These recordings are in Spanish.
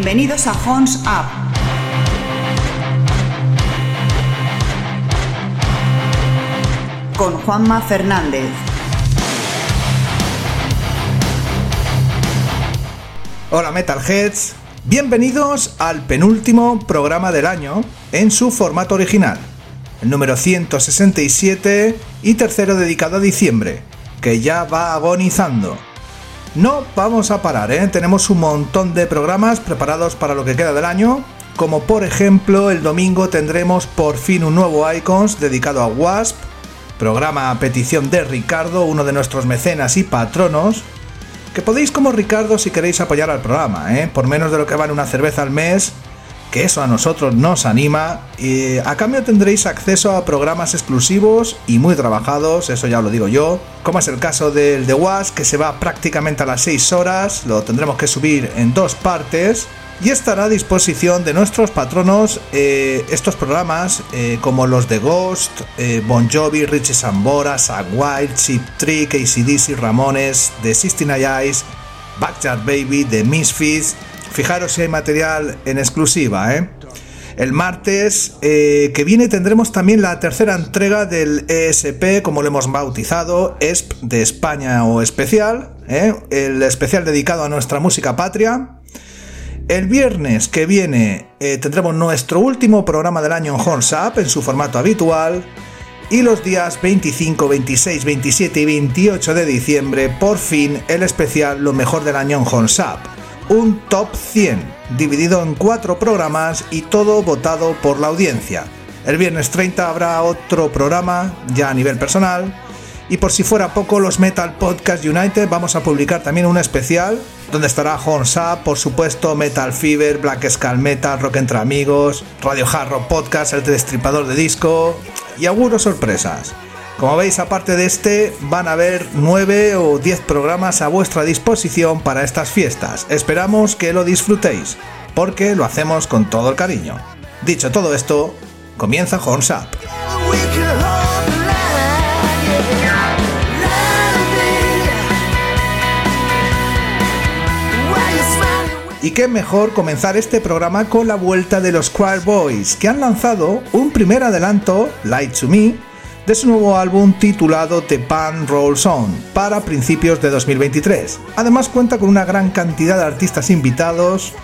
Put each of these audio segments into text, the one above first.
Bienvenidos a Horns Up. Con Juanma Fernández. Hola Metalheads, bienvenidos al penúltimo programa del año en su formato original, el número 167 y tercero dedicado a diciembre, que ya va agonizando. No vamos a parar, ¿eh? tenemos un montón de programas preparados para lo que queda del año, como por ejemplo el domingo tendremos por fin un nuevo Icons dedicado a Wasp, programa a petición de Ricardo, uno de nuestros mecenas y patronos, que podéis como Ricardo si queréis apoyar al programa, ¿eh? por menos de lo que vale una cerveza al mes, que eso a nosotros nos anima, y a cambio tendréis acceso a programas exclusivos y muy trabajados, eso ya lo digo yo, como es el caso del The Was, que se va prácticamente a las 6 horas, lo tendremos que subir en dos partes, y estará a disposición de nuestros patronos eh, estos programas eh, como los de Ghost, eh, Bon Jovi, Richie Sambora, Zach Wild, Chip Trick, ACDC, Ramones, The 69 Eyes, Backyard Baby, The Misfits. Fijaros si hay material en exclusiva, ¿eh? El martes eh, que viene tendremos también la tercera entrega del ESP, como lo hemos bautizado, ESP de España o especial, ¿eh? el especial dedicado a nuestra música patria. El viernes que viene tendremos nuestro último programa del año en Horns Up en su formato habitual. Y los días 25, 26, 27 y 28 de diciembre, por fin, el especial Lo mejor del año en Horns Up. Un top 100, dividido en cuatro programas y todo votado por la audiencia. El viernes 30 habrá otro programa, ya a nivel personal, y por si fuera poco, los Metal Podcast United vamos a publicar también un especial donde estará Horns Up, por supuesto, Metal Fever, Black Skull Metal, Rock Entre Amigos, Radio Hard Podcast, el destripador de disco y algunos sorpresas. Como veis, aparte de este, van a haber 9 o 10 programas a vuestra disposición para estas fiestas. Esperamos que lo disfrutéis, porque lo hacemos con todo el cariño. Dicho todo esto, comienza Horns Up. Y qué mejor comenzar este programa con la vuelta de los Choir Boys, que han lanzado un primer adelanto, Light to Me, de su nuevo álbum titulado The Band Rolls On, para principios de 2023. Además cuenta con una gran cantidad de artistas invitados,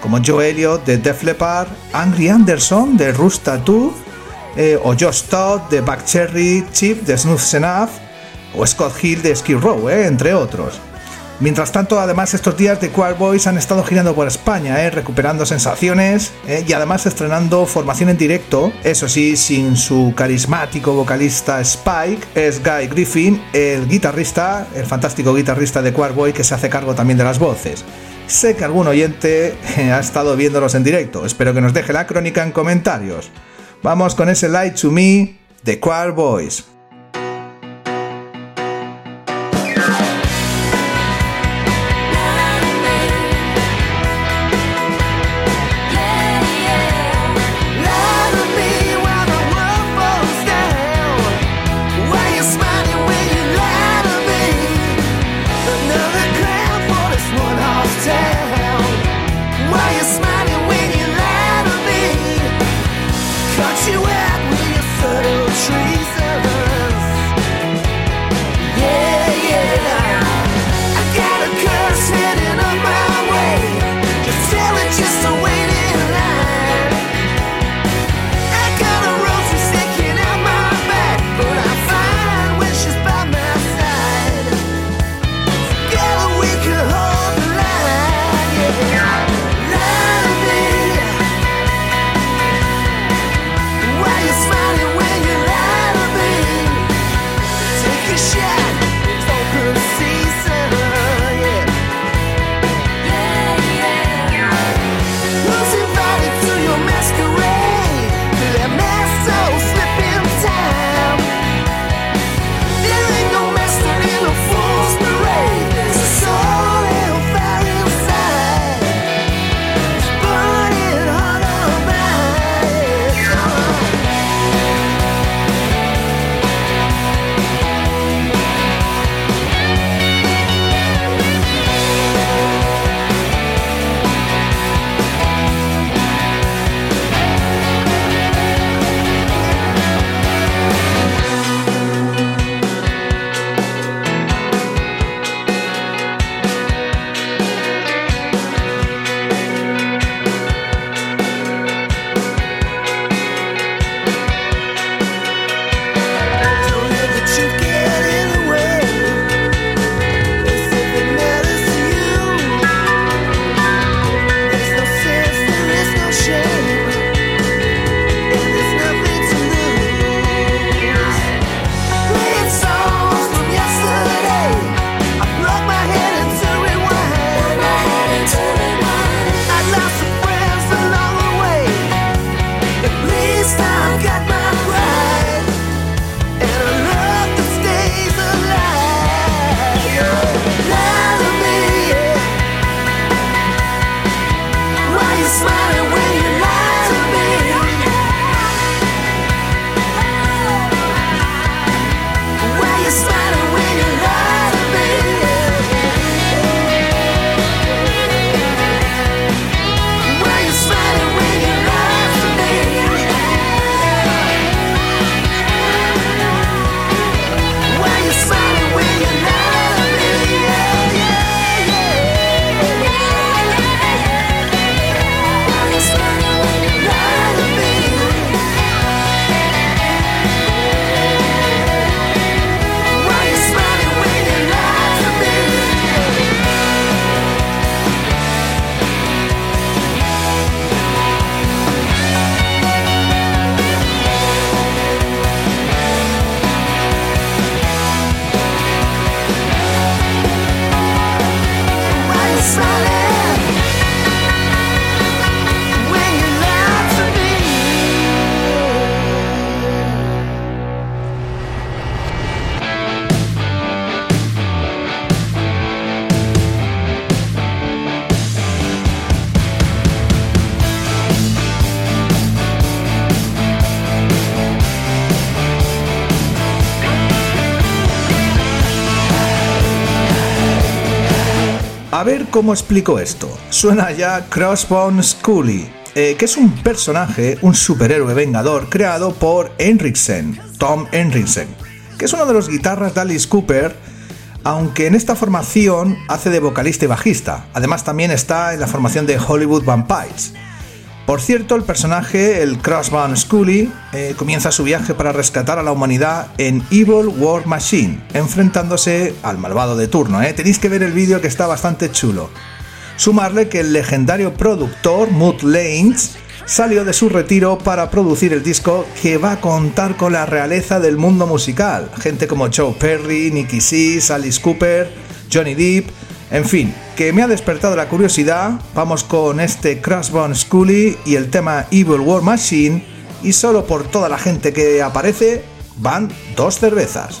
como Joe Elliott de Def Leppard, Angry Anderson de Rush Tattoo, eh, o Josh Todd de Back Cherry, Chip de Smooth Enough, o Scott Hill de Skid Row, eh, entre otros. Mientras tanto, además, estos días de Choir Boys han estado girando por España, ¿eh? recuperando sensaciones ¿eh? y además estrenando formación en directo, eso sí, sin su carismático vocalista Spike, es Guy Griffin, el guitarrista, el fantástico guitarrista de Choir Boy que se hace cargo también de las voces. Sé que algún oyente eh, ha estado viéndolos en directo, espero que nos deje la crónica en comentarios. Vamos con ese Light to Me de Choir Boys. A ver cómo explico esto. Suena ya Crossbone Scully, eh, que es un personaje, un superhéroe vengador creado por Henriksen, Tom Henriksen, que es uno de los guitarras de Alice Cooper, aunque en esta formación hace de vocalista y bajista. Además también está en la formación de Hollywood Vampires. Por cierto, el personaje, el Crossbound Scully, eh, comienza su viaje para rescatar a la humanidad en Evil War Machine, enfrentándose al malvado de turno. ¿eh? Tenéis que ver el vídeo que está bastante chulo. Sumarle que el legendario productor Mood Lanes salió de su retiro para producir el disco que va a contar con la realeza del mundo musical. Gente como Joe Perry, Nicky Six, Alice Cooper, Johnny Depp, en fin, que me ha despertado la curiosidad, vamos con este Crossbone Scully y el tema Evil War Machine y solo por toda la gente que aparece van dos cervezas.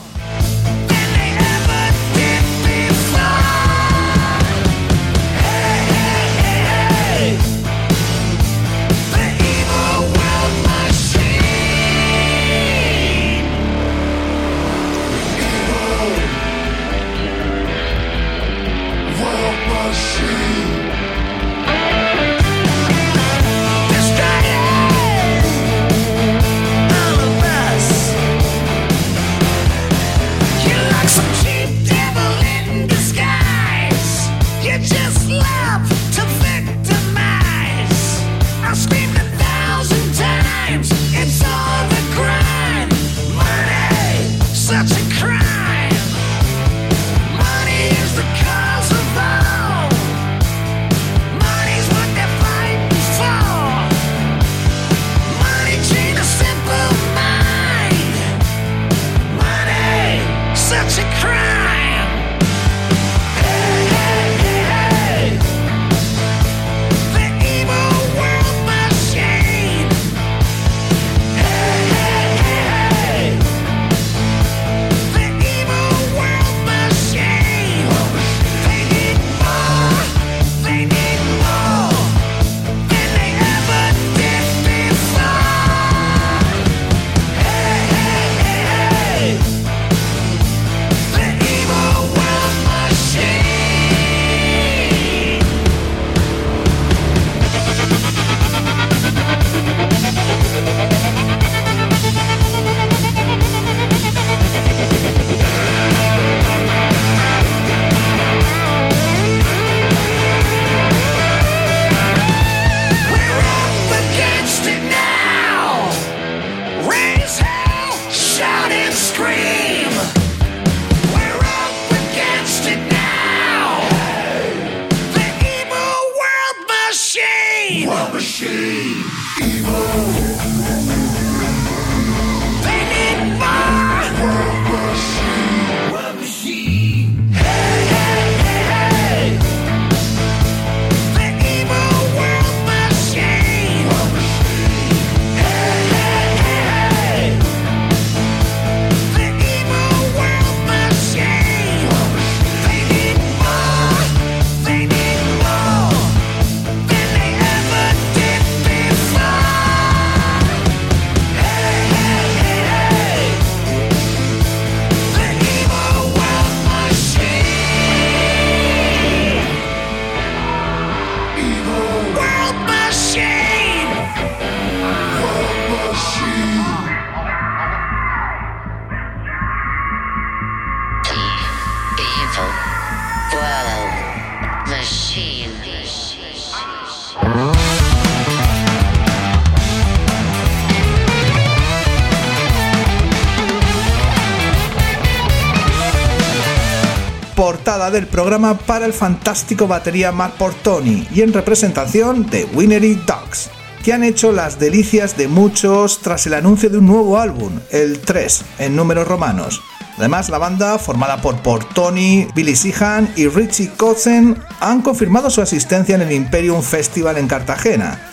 Del programa para el fantástico batería Mark Portoni y en representación de Winery Dogs, que han hecho las delicias de muchos tras el anuncio de un nuevo álbum, el 3, en números romanos. Además, la banda, formada por Portoni, Billy Sihan y Richie Kotzen, han confirmado su asistencia en el Imperium Festival en Cartagena.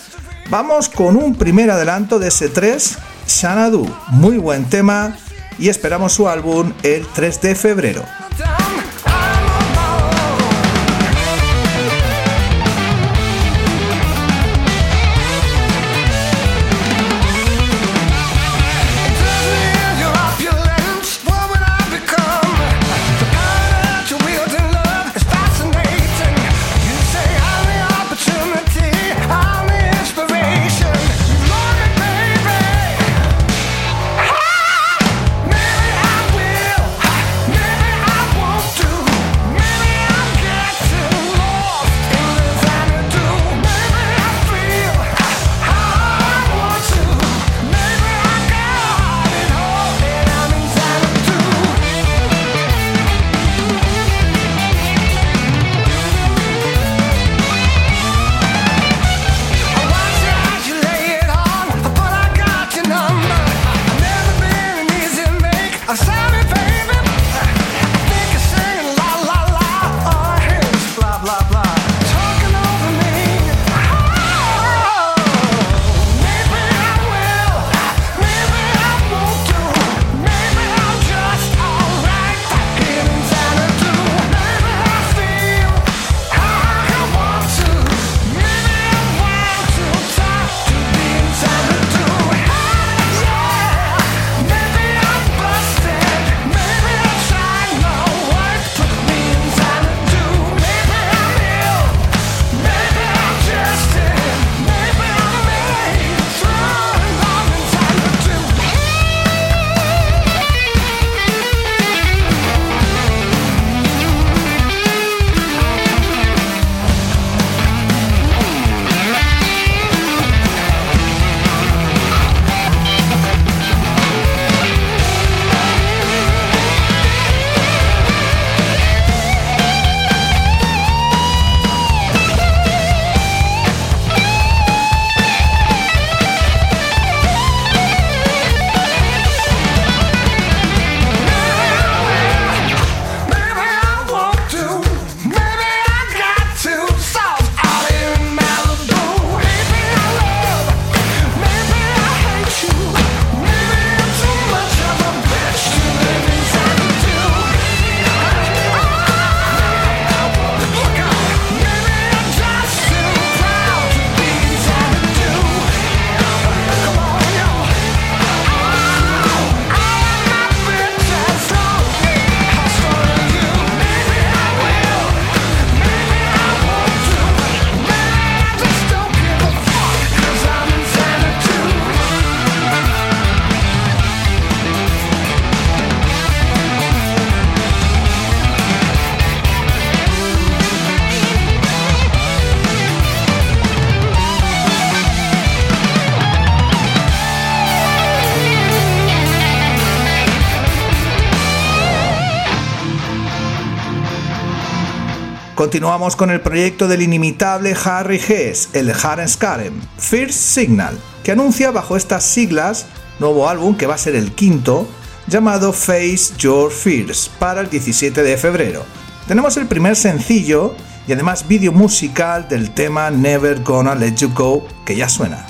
Vamos con un primer adelanto de ese 3, Xanadu, muy buen tema, y esperamos su álbum el 3 de febrero. Continuamos con el proyecto del inimitable Harry Hess, el Haren Skarem, First Signal, que anuncia bajo estas siglas nuevo álbum que va a ser el quinto, llamado Face Your Fears, para el 17 de febrero. Tenemos el primer sencillo y además vídeo musical del tema Never Gonna Let You Go, que ya suena.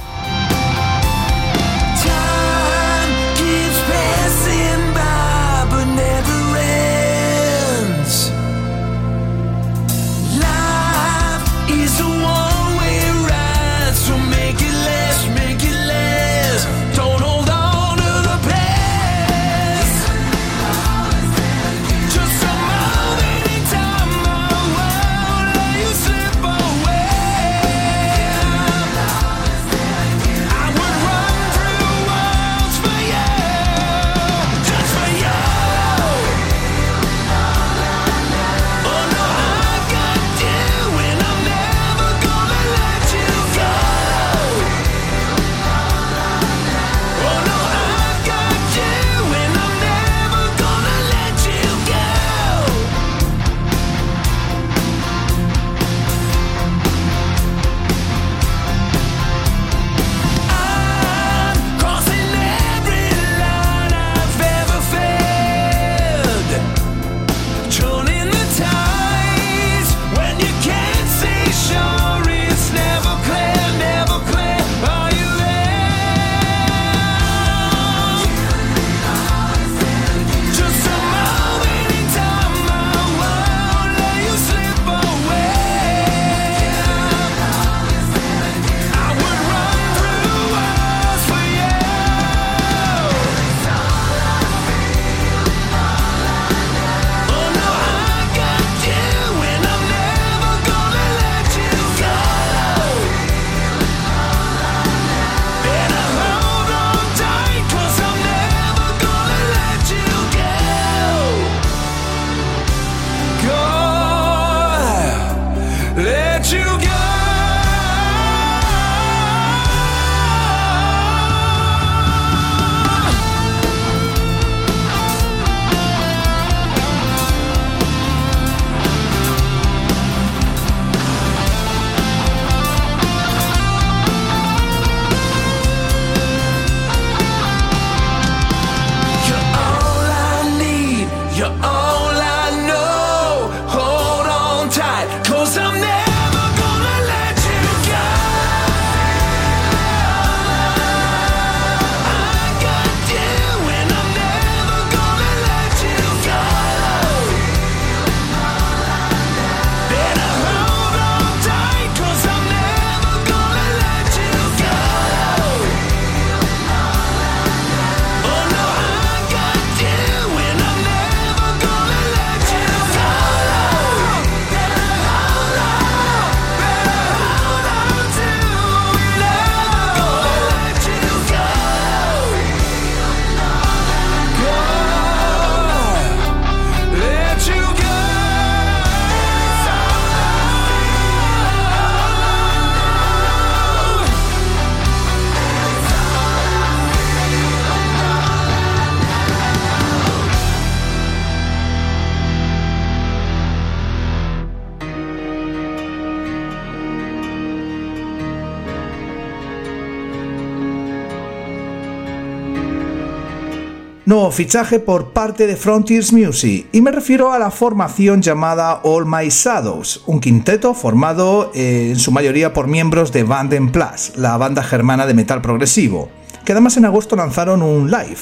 Fichaje por parte de Frontiers Music y me refiero a la formación llamada All My Shadows, un quinteto formado eh, en su mayoría por miembros de Vanden Plus, la banda germana de metal progresivo, que además en agosto lanzaron un live.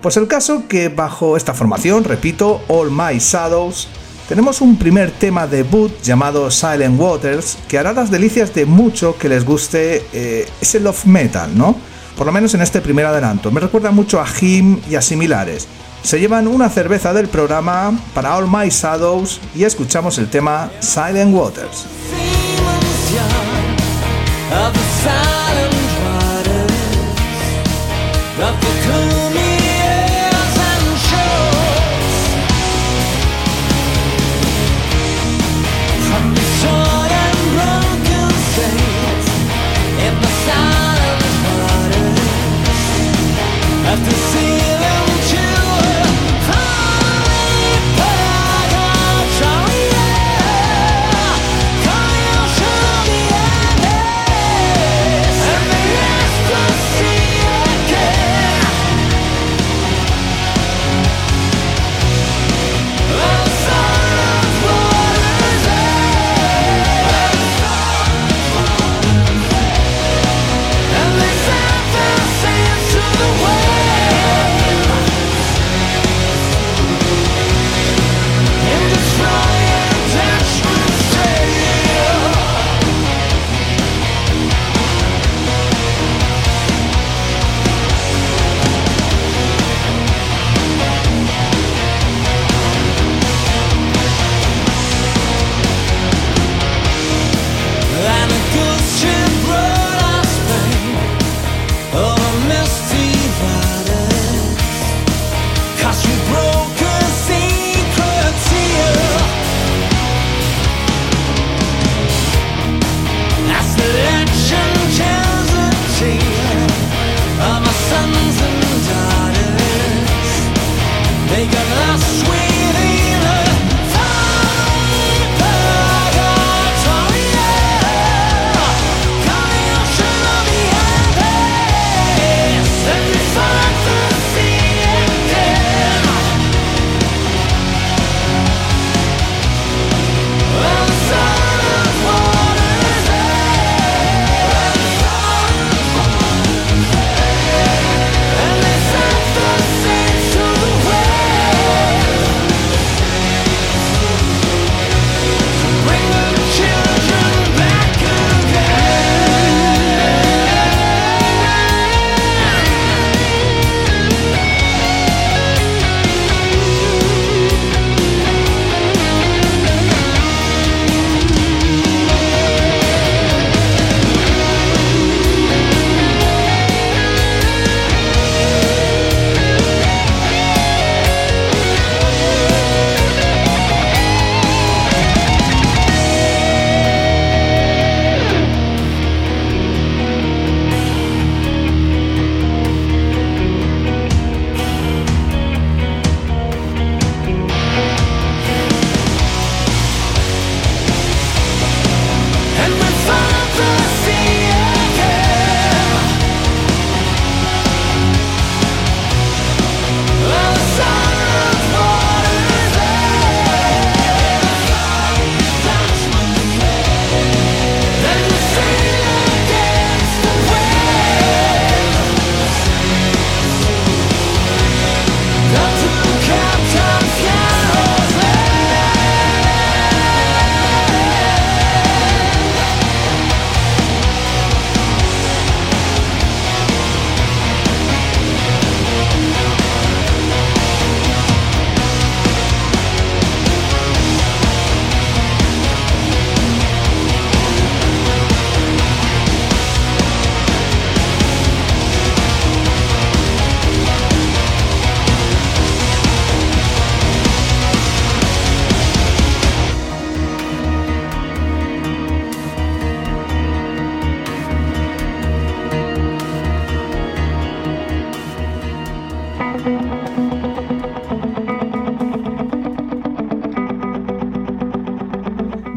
Pues el caso que bajo esta formación, repito, All My Shadows, tenemos un primer tema debut llamado Silent Waters que hará las delicias de mucho que les guste eh, ese love metal, ¿no? Por lo menos en este primer adelanto. Me recuerda mucho a Him y a similares. Se llevan una cerveza del programa para All My Shadows y escuchamos el tema Silent Waters.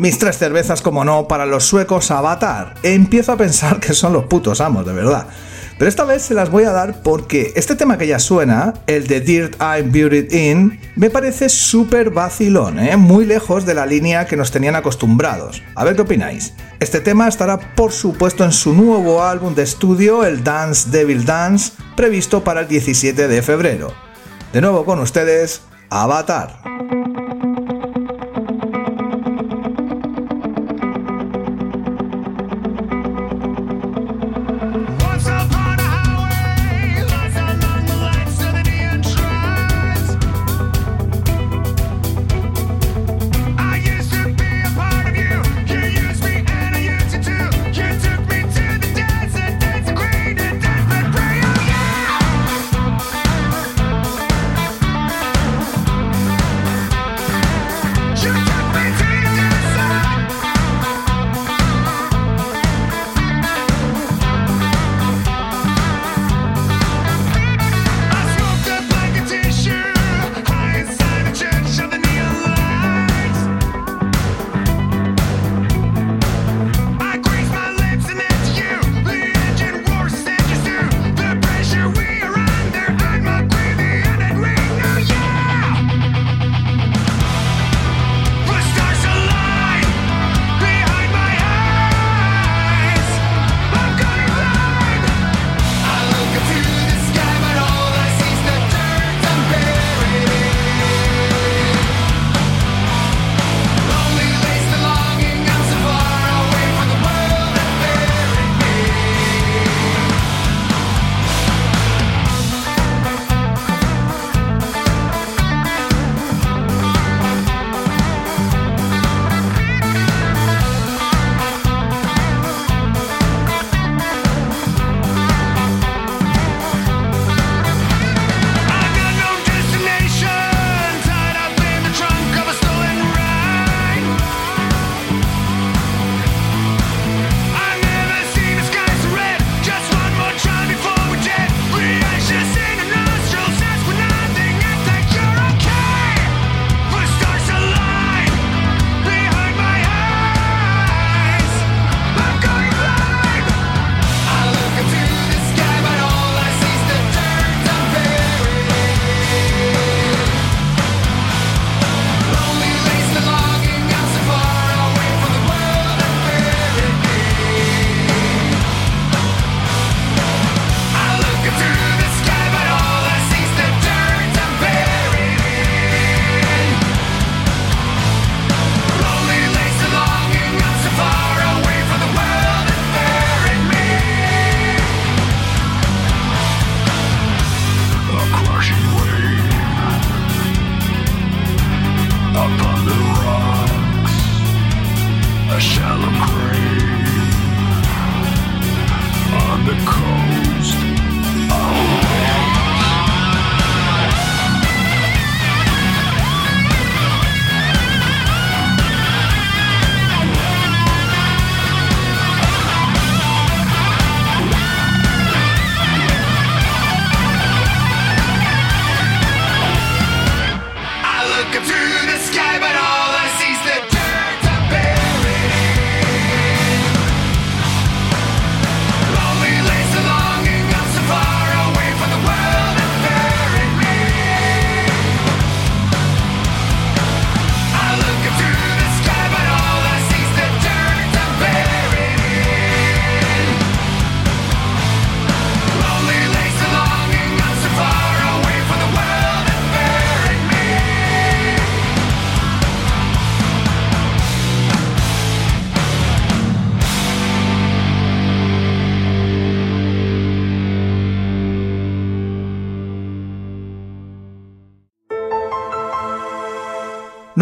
Mis tres cervezas, como no, para los suecos Avatar. Empiezo a pensar que son los putos amos, de verdad. Pero esta vez se las voy a dar porque este tema que ya suena, el de Dirt I'm Buried In, me parece súper vacilón, ¿eh? muy lejos de la línea que nos tenían acostumbrados. A ver qué opináis. Este tema estará por supuesto en su nuevo álbum de estudio, el Dance Devil Dance, previsto para el 17 de febrero. De nuevo con ustedes, Avatar.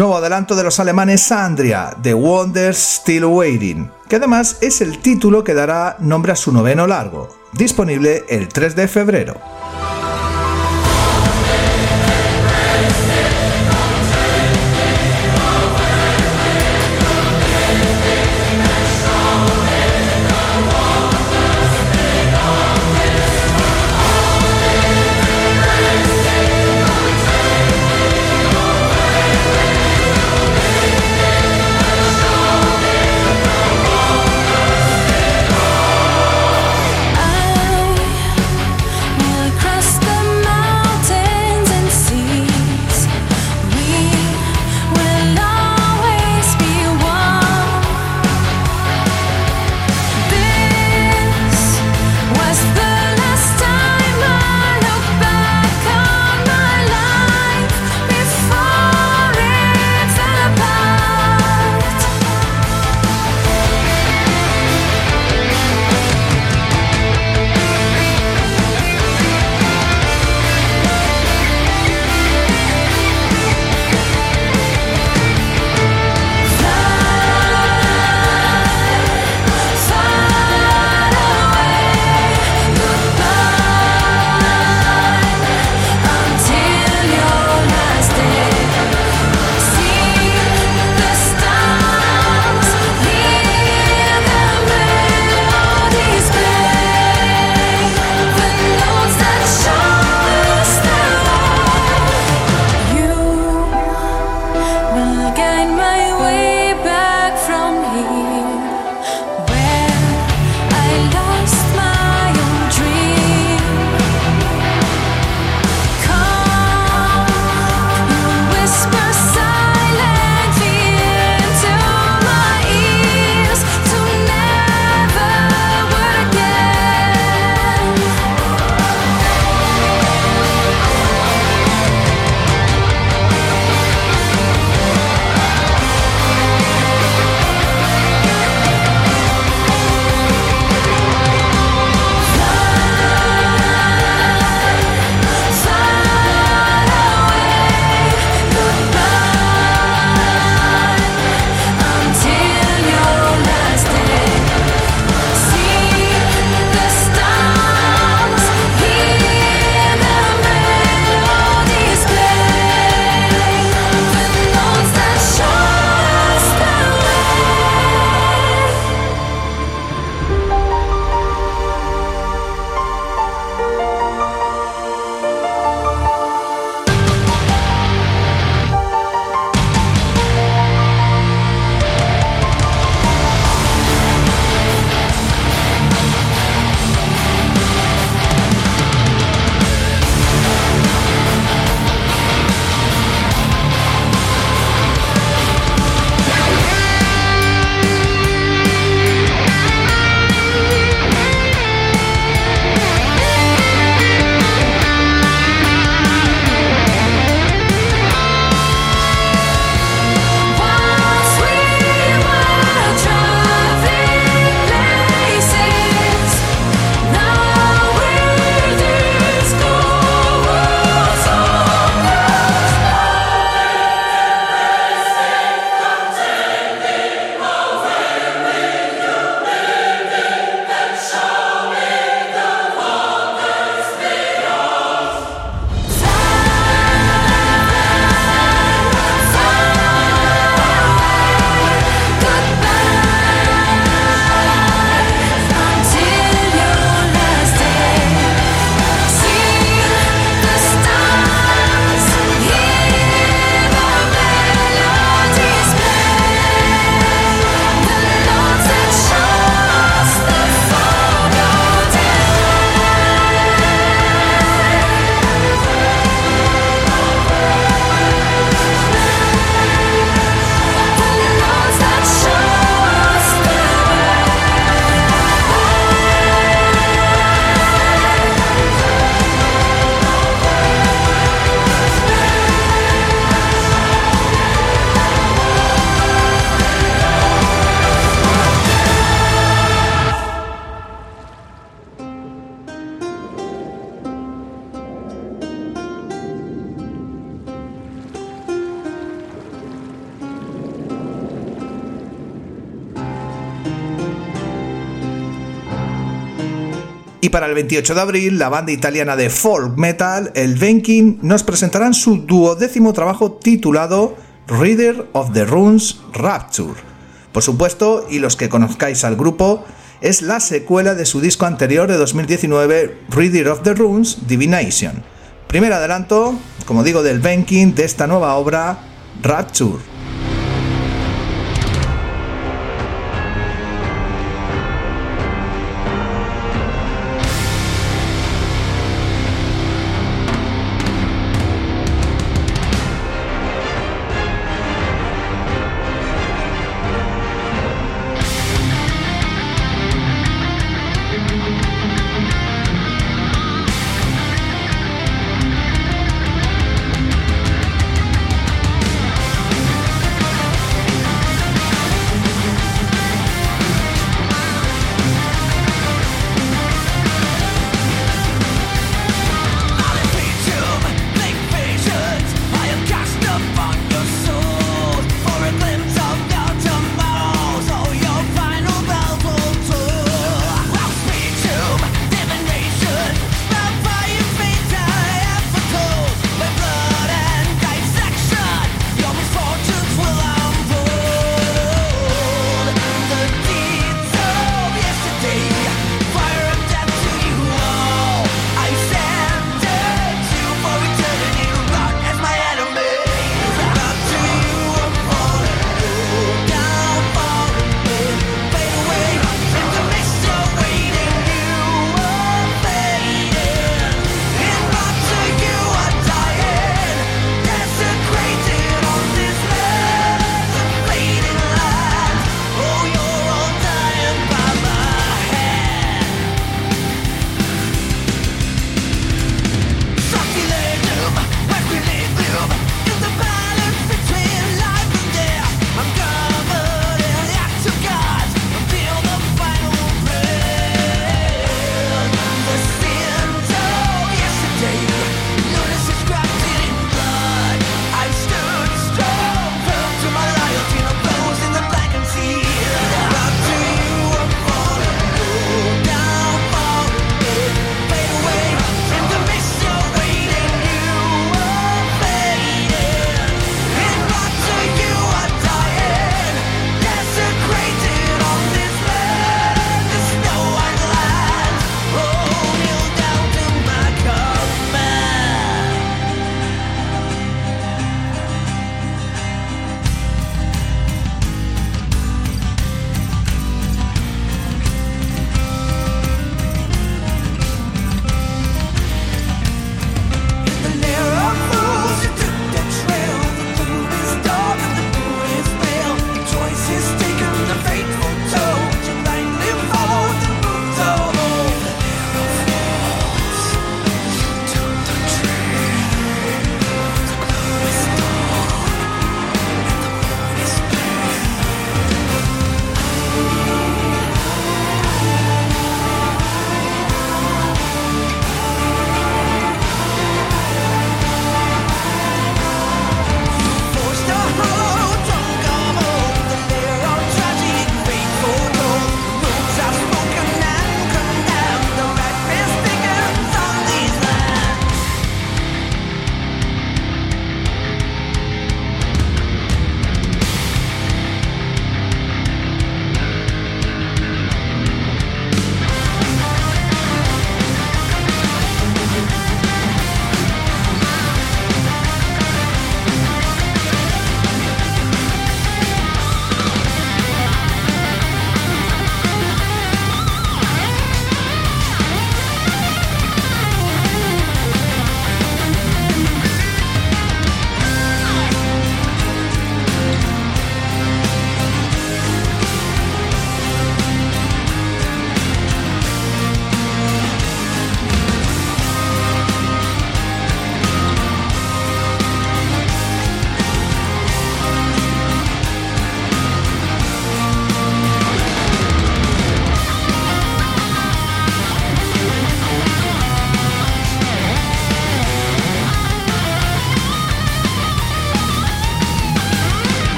Nuevo adelanto de los alemanes Sandria, The Wonders Still Waiting, que además es el título que dará nombre a su noveno largo, disponible el 3 de febrero. Para el 28 de abril, la banda italiana de folk metal, el Venkin, nos presentarán su duodécimo trabajo titulado Reader of the Runes Rapture. Por supuesto, y los que conozcáis al grupo, es la secuela de su disco anterior de 2019, Reader of the Runes Divination. Primer adelanto, como digo, del Venkin de esta nueva obra, Rapture.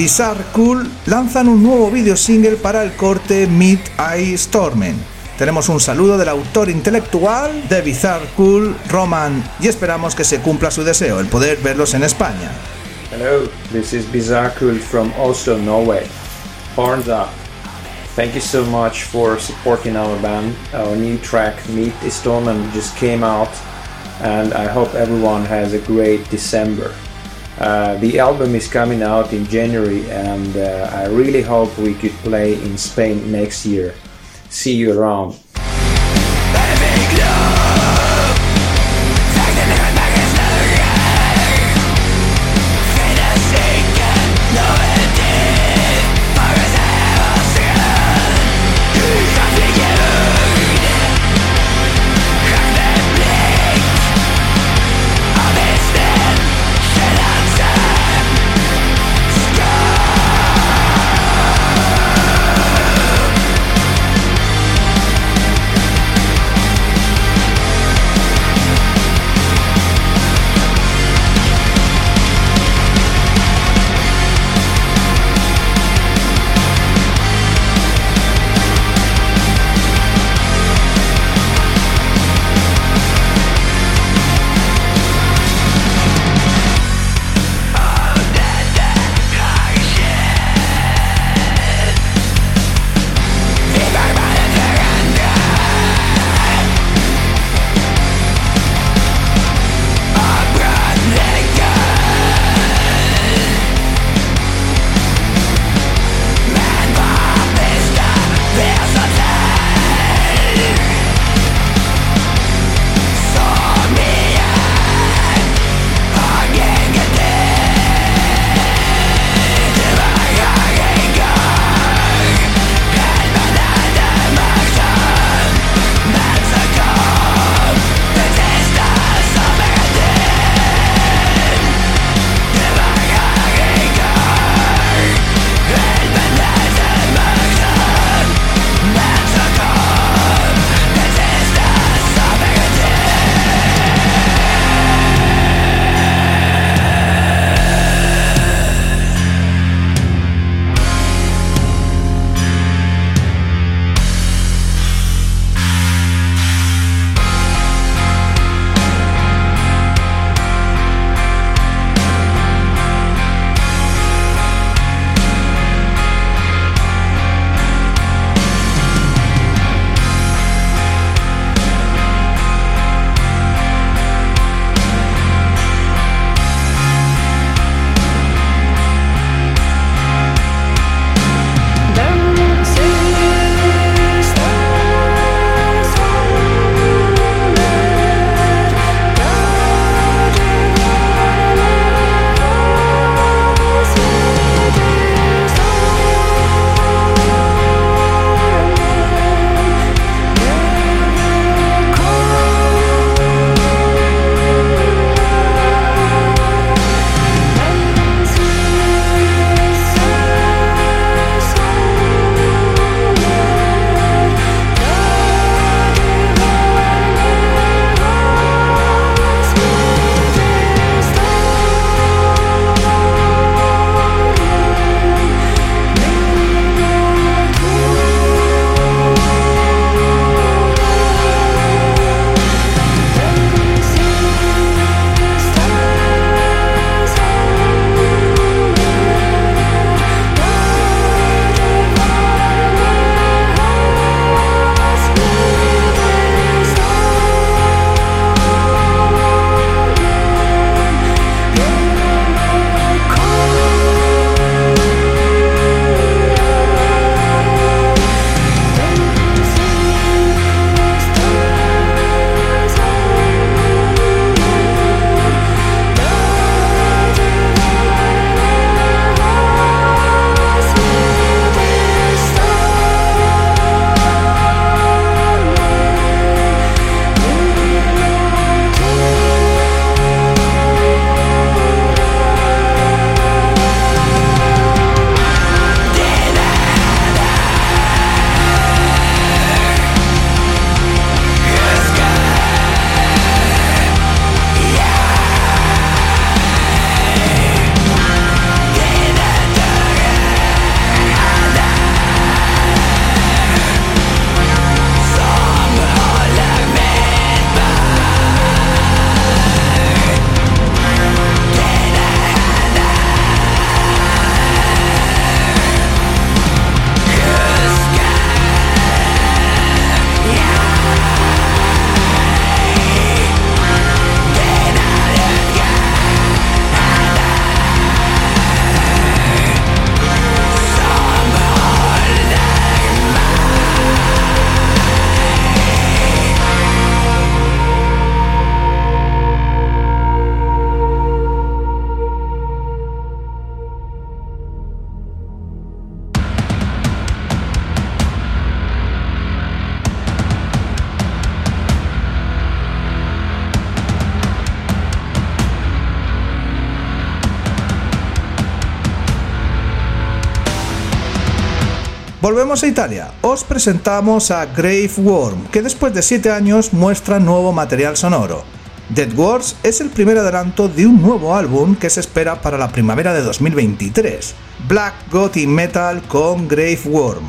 Bizarre Cool lanzan un nuevo video single para el corte Meet Eye Stormen. Tenemos un saludo del autor intelectual de Bizarre Cool, Roman, y esperamos que se cumpla su deseo, el poder verlos en España. Hello, this is Bizarre Cool from Oslo, Norway. Horns up. Thank you so much for supporting our band. Our new track, Meet Stormen, just came out, and I hope everyone has a great December. Uh, the album is coming out in January, and uh, I really hope we could play in Spain next year. See you around. Volvemos a Italia. Os presentamos a Grave Worm, que después de 7 años muestra nuevo material sonoro. Dead Wars es el primer adelanto de un nuevo álbum que se espera para la primavera de 2023. Black Gothic Metal con Grave Worm.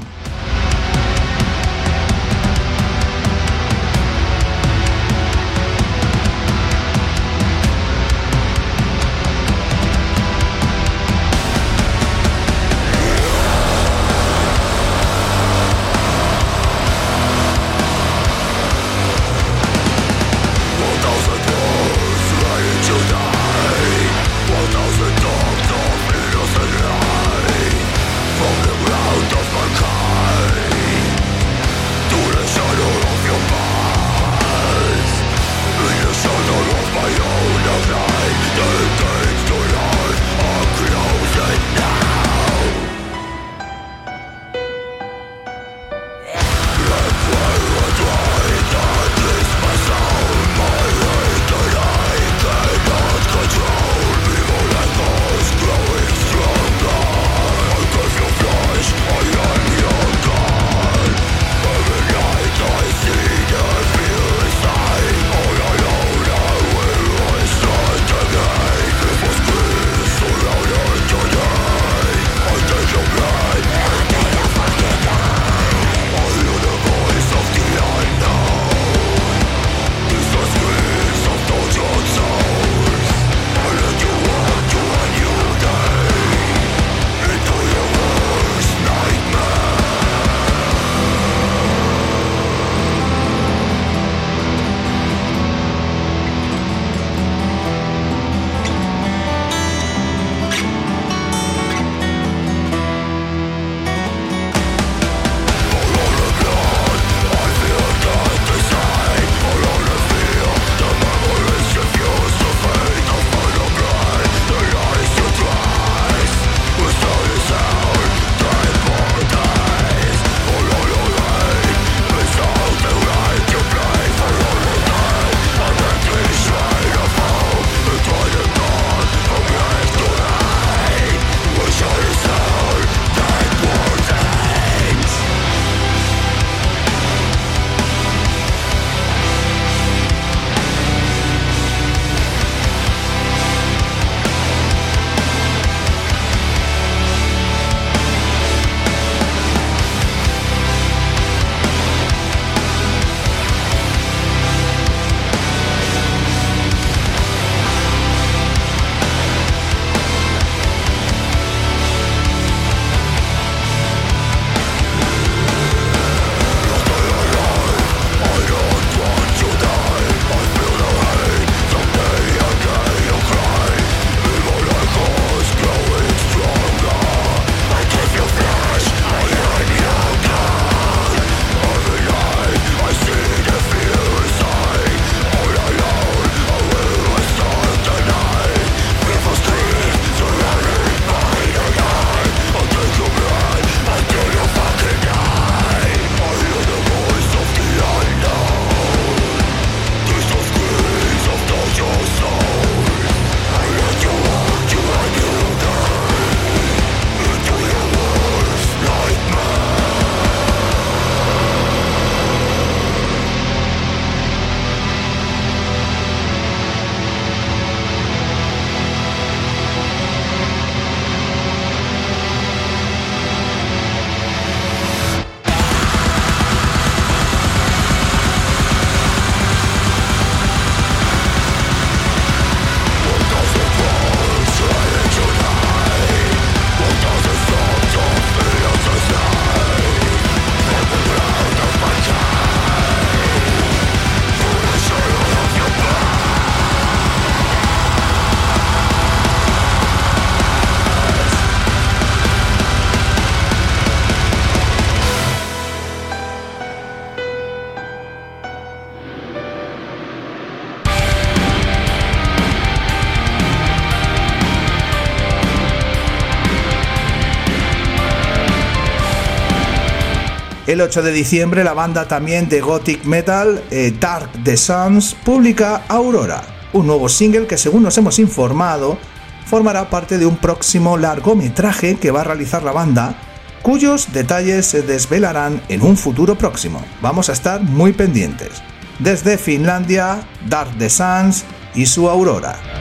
El 8 de diciembre la banda también de gothic metal eh, Dark the Suns publica Aurora, un nuevo single que según nos hemos informado formará parte de un próximo largometraje que va a realizar la banda cuyos detalles se desvelarán en un futuro próximo. Vamos a estar muy pendientes. Desde Finlandia, Dark the Suns y su Aurora.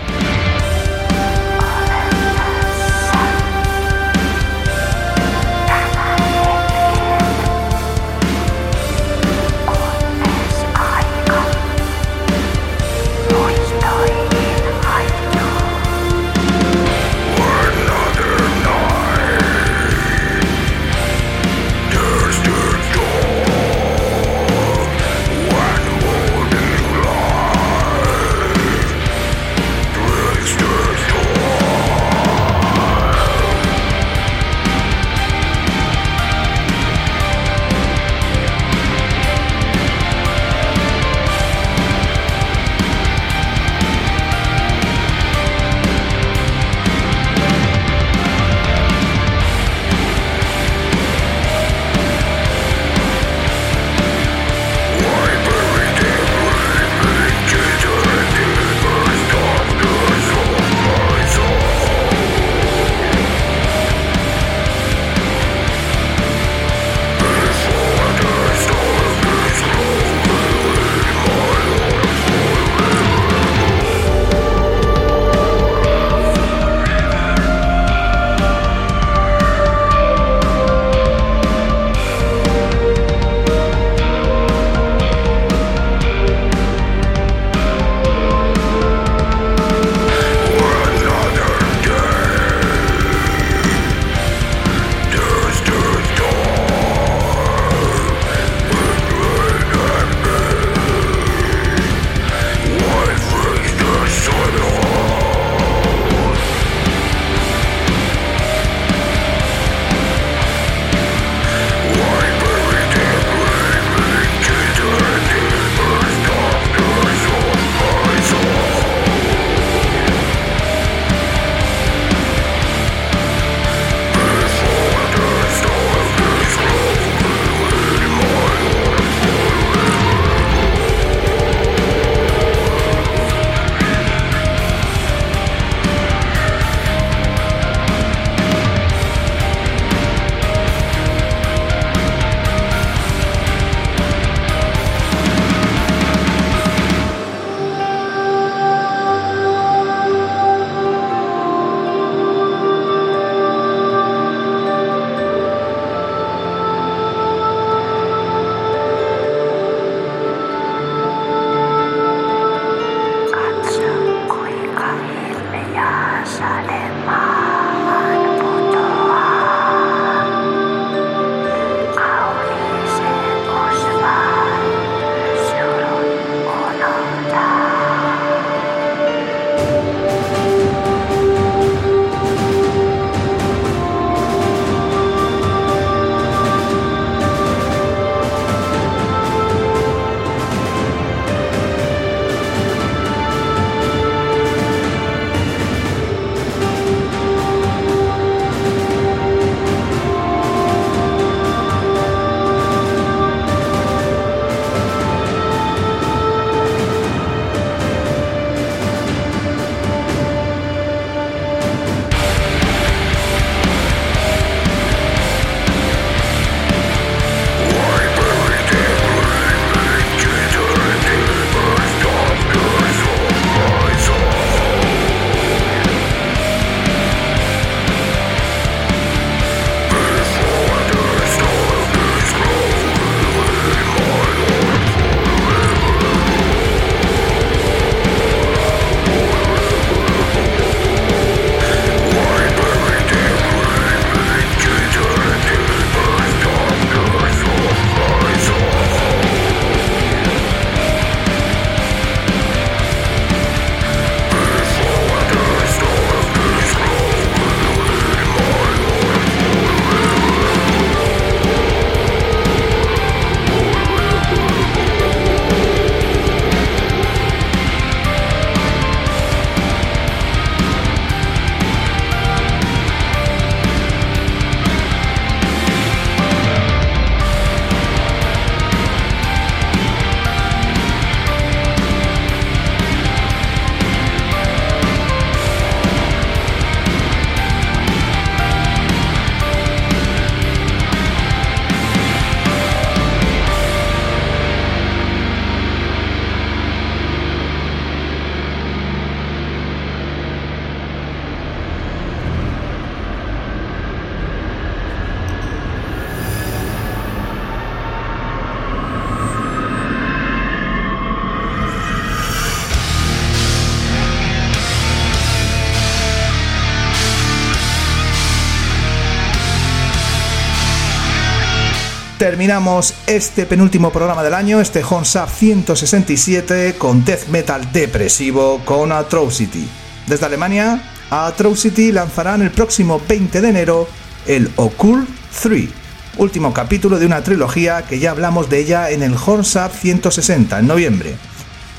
Terminamos este penúltimo programa del año, este Honsap 167, con death metal depresivo con Atrocity. Desde Alemania, Atrocity lanzarán el próximo 20 de enero el Occult 3, último capítulo de una trilogía que ya hablamos de ella en el Honsap 160 en noviembre.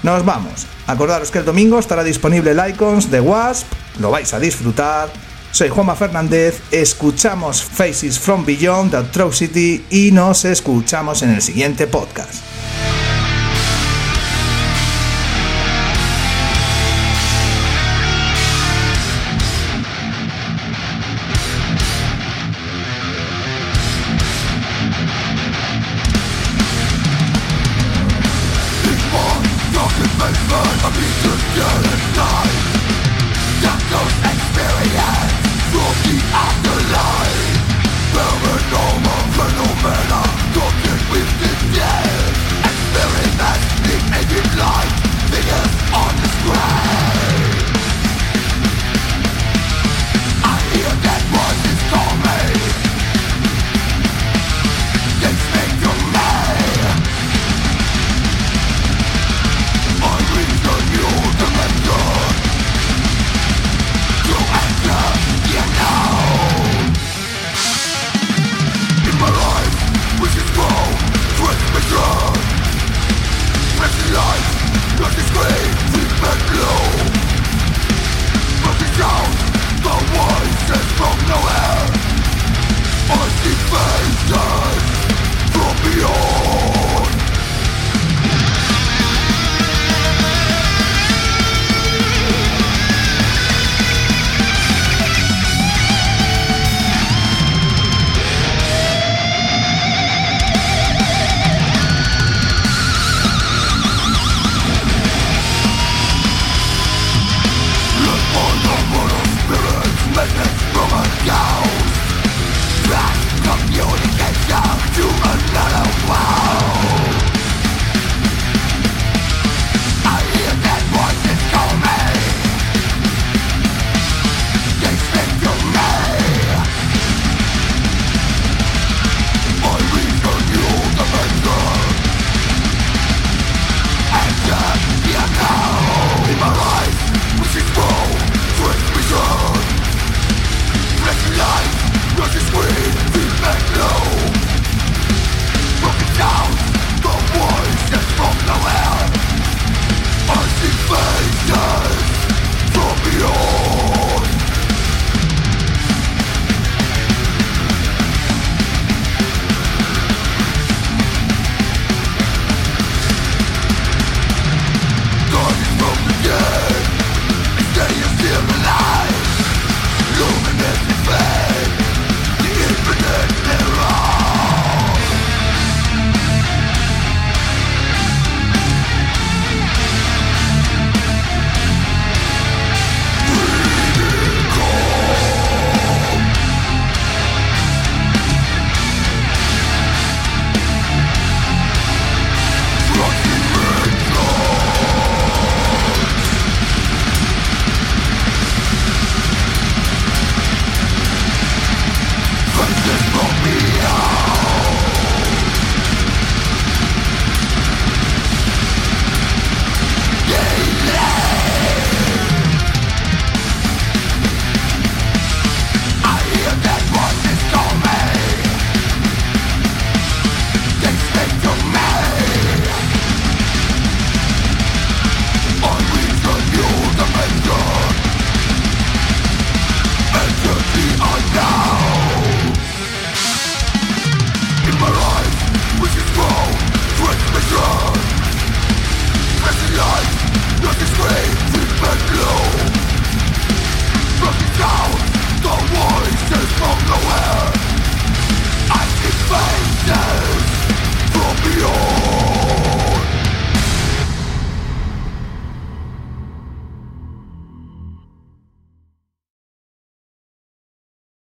Nos vamos. Acordaros que el domingo estará disponible el Icons de Wasp, lo vais a disfrutar soy Juanma Fernández, escuchamos Faces from Beyond the Atrocity y nos escuchamos en el siguiente podcast.